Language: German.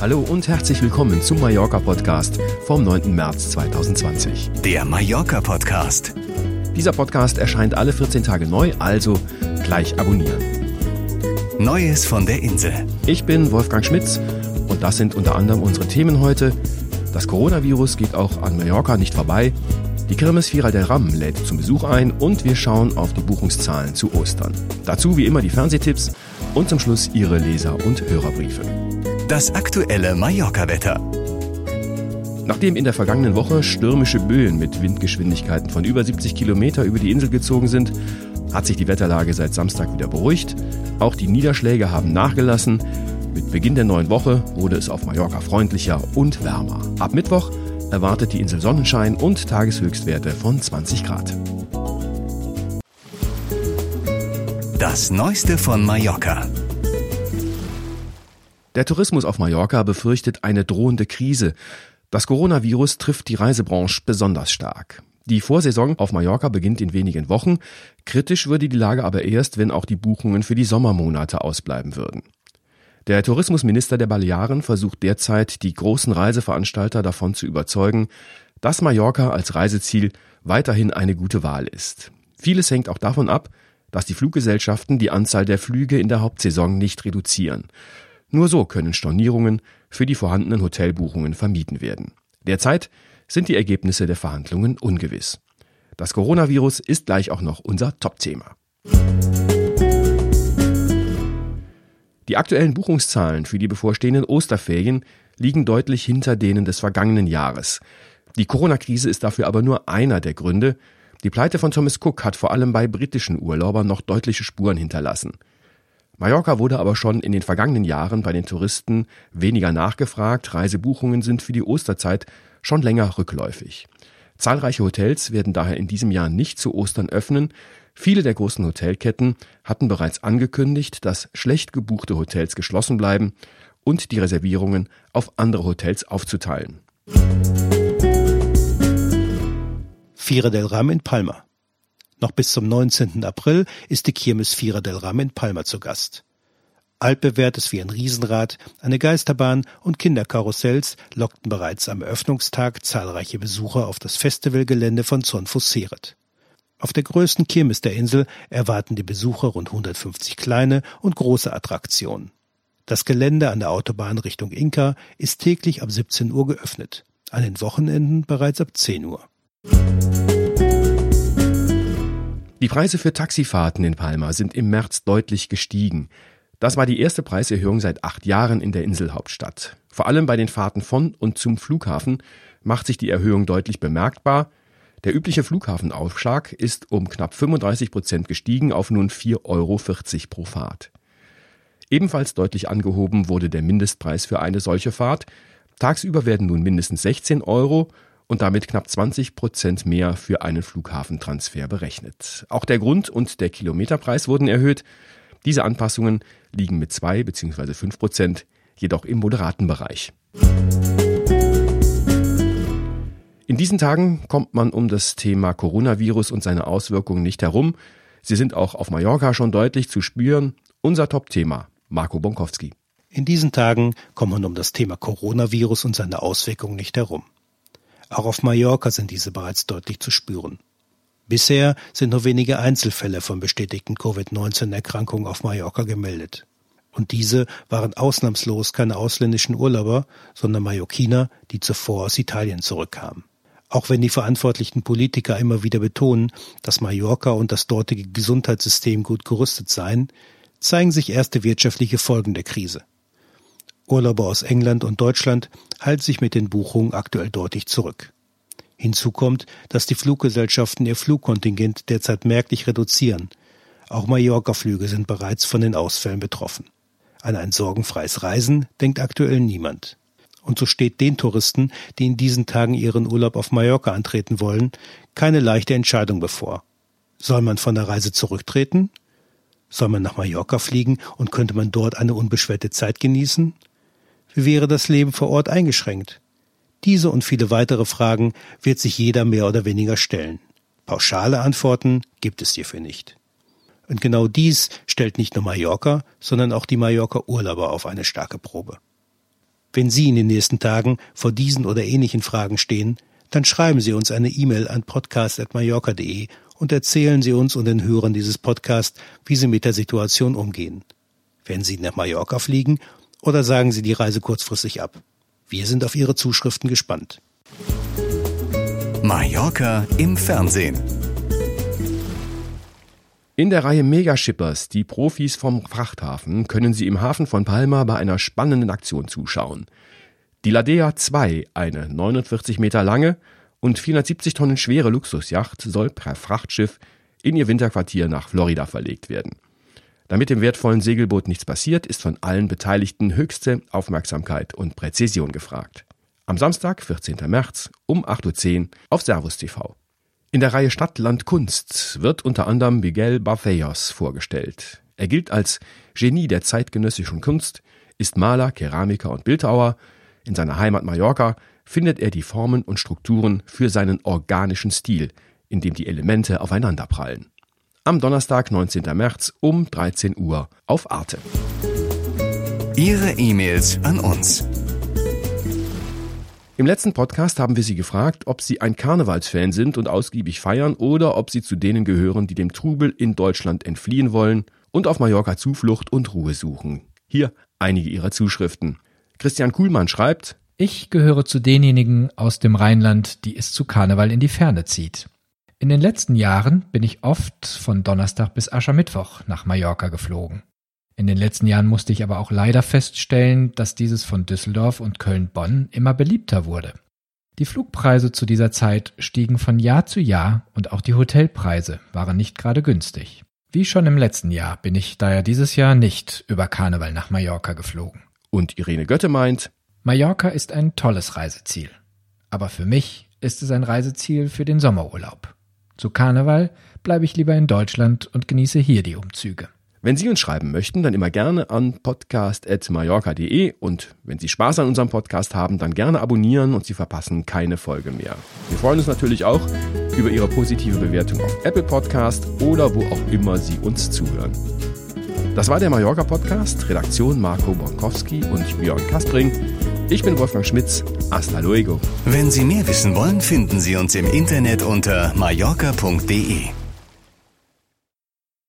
Hallo und herzlich willkommen zum Mallorca Podcast vom 9. März 2020. Der Mallorca Podcast. Dieser Podcast erscheint alle 14 Tage neu, also gleich abonnieren. Neues von der Insel. Ich bin Wolfgang Schmitz und das sind unter anderem unsere Themen heute. Das Coronavirus geht auch an Mallorca nicht vorbei. Die Kirmes Vierer del Ram lädt zum Besuch ein und wir schauen auf die Buchungszahlen zu Ostern. Dazu wie immer die Fernsehtipps und zum Schluss Ihre Leser- und Hörerbriefe. Das aktuelle Mallorca-Wetter. Nachdem in der vergangenen Woche stürmische Böen mit Windgeschwindigkeiten von über 70 Kilometer über die Insel gezogen sind, hat sich die Wetterlage seit Samstag wieder beruhigt. Auch die Niederschläge haben nachgelassen. Mit Beginn der neuen Woche wurde es auf Mallorca freundlicher und wärmer. Ab Mittwoch erwartet die Insel Sonnenschein und Tageshöchstwerte von 20 Grad. Das Neueste von Mallorca. Der Tourismus auf Mallorca befürchtet eine drohende Krise. Das Coronavirus trifft die Reisebranche besonders stark. Die Vorsaison auf Mallorca beginnt in wenigen Wochen. Kritisch würde die Lage aber erst, wenn auch die Buchungen für die Sommermonate ausbleiben würden. Der Tourismusminister der Balearen versucht derzeit, die großen Reiseveranstalter davon zu überzeugen, dass Mallorca als Reiseziel weiterhin eine gute Wahl ist. Vieles hängt auch davon ab, dass die Fluggesellschaften die Anzahl der Flüge in der Hauptsaison nicht reduzieren. Nur so können Stornierungen für die vorhandenen Hotelbuchungen vermieden werden. Derzeit sind die Ergebnisse der Verhandlungen ungewiss. Das Coronavirus ist gleich auch noch unser Top-Thema. Die aktuellen Buchungszahlen für die bevorstehenden Osterferien liegen deutlich hinter denen des vergangenen Jahres. Die Corona-Krise ist dafür aber nur einer der Gründe. Die Pleite von Thomas Cook hat vor allem bei britischen Urlaubern noch deutliche Spuren hinterlassen. Mallorca wurde aber schon in den vergangenen Jahren bei den Touristen weniger nachgefragt. Reisebuchungen sind für die Osterzeit schon länger rückläufig. Zahlreiche Hotels werden daher in diesem Jahr nicht zu Ostern öffnen. Viele der großen Hotelketten hatten bereits angekündigt, dass schlecht gebuchte Hotels geschlossen bleiben und die Reservierungen auf andere Hotels aufzuteilen. Fira del Ram in Palma. Noch bis zum 19. April ist die Kirmes Fira del Ram in Palma zu Gast. Altbewährtes wie ein Riesenrad, eine Geisterbahn und Kinderkarussells lockten bereits am Eröffnungstag zahlreiche Besucher auf das Festivalgelände von Son Fusseret. Auf der größten Kirmes der Insel erwarten die Besucher rund 150 kleine und große Attraktionen. Das Gelände an der Autobahn Richtung Inka ist täglich ab 17 Uhr geöffnet, an den Wochenenden bereits ab 10 Uhr. Die Preise für Taxifahrten in Palma sind im März deutlich gestiegen. Das war die erste Preiserhöhung seit acht Jahren in der Inselhauptstadt. Vor allem bei den Fahrten von und zum Flughafen macht sich die Erhöhung deutlich bemerkbar. Der übliche Flughafenaufschlag ist um knapp 35 Prozent gestiegen auf nun 4,40 Euro pro Fahrt. Ebenfalls deutlich angehoben wurde der Mindestpreis für eine solche Fahrt. Tagsüber werden nun mindestens 16 Euro und damit knapp 20 Prozent mehr für einen Flughafentransfer berechnet. Auch der Grund- und der Kilometerpreis wurden erhöht. Diese Anpassungen liegen mit 2 bzw. 5 Prozent jedoch im moderaten Bereich. In diesen Tagen kommt man um das Thema Coronavirus und seine Auswirkungen nicht herum. Sie sind auch auf Mallorca schon deutlich zu spüren. Unser Top-Thema, Marco Bonkowski. In diesen Tagen kommt man um das Thema Coronavirus und seine Auswirkungen nicht herum. Auch auf Mallorca sind diese bereits deutlich zu spüren. Bisher sind nur wenige Einzelfälle von bestätigten Covid-19-Erkrankungen auf Mallorca gemeldet. Und diese waren ausnahmslos keine ausländischen Urlauber, sondern Mallorquiner, die zuvor aus Italien zurückkamen. Auch wenn die verantwortlichen Politiker immer wieder betonen, dass Mallorca und das dortige Gesundheitssystem gut gerüstet seien, zeigen sich erste wirtschaftliche Folgen der Krise. Urlauber aus England und Deutschland halten sich mit den Buchungen aktuell deutlich zurück. Hinzu kommt, dass die Fluggesellschaften ihr Flugkontingent derzeit merklich reduzieren. Auch Mallorca-Flüge sind bereits von den Ausfällen betroffen. An ein sorgenfreies Reisen denkt aktuell niemand. Und so steht den Touristen, die in diesen Tagen ihren Urlaub auf Mallorca antreten wollen, keine leichte Entscheidung bevor. Soll man von der Reise zurücktreten? Soll man nach Mallorca fliegen und könnte man dort eine unbeschwerte Zeit genießen? Wie wäre das Leben vor Ort eingeschränkt? Diese und viele weitere Fragen wird sich jeder mehr oder weniger stellen. Pauschale Antworten gibt es hierfür nicht. Und genau dies stellt nicht nur Mallorca, sondern auch die Mallorca-Urlauber auf eine starke Probe. Wenn Sie in den nächsten Tagen vor diesen oder ähnlichen Fragen stehen, dann schreiben Sie uns eine E-Mail an podcast.mallorca.de und erzählen Sie uns und den Hörern dieses Podcasts, wie Sie mit der Situation umgehen. Werden Sie nach Mallorca fliegen oder sagen Sie die Reise kurzfristig ab? Wir sind auf Ihre Zuschriften gespannt. Mallorca im Fernsehen. In der Reihe Megashippers, die Profis vom Frachthafen, können Sie im Hafen von Palma bei einer spannenden Aktion zuschauen. Die Ladea 2, eine 49 Meter lange und 470 Tonnen schwere Luxusjacht, soll per Frachtschiff in ihr Winterquartier nach Florida verlegt werden. Damit dem wertvollen Segelboot nichts passiert, ist von allen Beteiligten höchste Aufmerksamkeit und Präzision gefragt. Am Samstag, 14. März um 8.10 Uhr auf Servus TV. In der Reihe Stadt, Land, Kunst wird unter anderem Miguel Bartheios vorgestellt. Er gilt als Genie der zeitgenössischen Kunst, ist Maler, Keramiker und Bildhauer. In seiner Heimat Mallorca findet er die Formen und Strukturen für seinen organischen Stil, in dem die Elemente aufeinanderprallen. Am Donnerstag, 19. März um 13 Uhr auf Arte. Ihre E-Mails an uns. Im letzten Podcast haben wir Sie gefragt, ob Sie ein Karnevalsfan sind und ausgiebig feiern oder ob Sie zu denen gehören, die dem Trubel in Deutschland entfliehen wollen und auf Mallorca Zuflucht und Ruhe suchen. Hier einige Ihrer Zuschriften. Christian Kuhlmann schreibt, ich gehöre zu denjenigen aus dem Rheinland, die es zu Karneval in die Ferne zieht. In den letzten Jahren bin ich oft von Donnerstag bis Aschermittwoch nach Mallorca geflogen. In den letzten Jahren musste ich aber auch leider feststellen, dass dieses von Düsseldorf und Köln-Bonn immer beliebter wurde. Die Flugpreise zu dieser Zeit stiegen von Jahr zu Jahr und auch die Hotelpreise waren nicht gerade günstig. Wie schon im letzten Jahr bin ich daher dieses Jahr nicht über Karneval nach Mallorca geflogen. Und Irene Götte meint, Mallorca ist ein tolles Reiseziel. Aber für mich ist es ein Reiseziel für den Sommerurlaub. Zu Karneval bleibe ich lieber in Deutschland und genieße hier die Umzüge. Wenn Sie uns schreiben möchten, dann immer gerne an podcast.mallorca.de und wenn Sie Spaß an unserem Podcast haben, dann gerne abonnieren und Sie verpassen keine Folge mehr. Wir freuen uns natürlich auch über Ihre positive Bewertung auf Apple Podcast oder wo auch immer Sie uns zuhören. Das war der Mallorca Podcast, Redaktion Marco Bonkowski und Björn Kaspring. Ich bin Wolfgang Schmitz. Hasta luego. Wenn Sie mehr wissen wollen, finden Sie uns im Internet unter mallorca.de.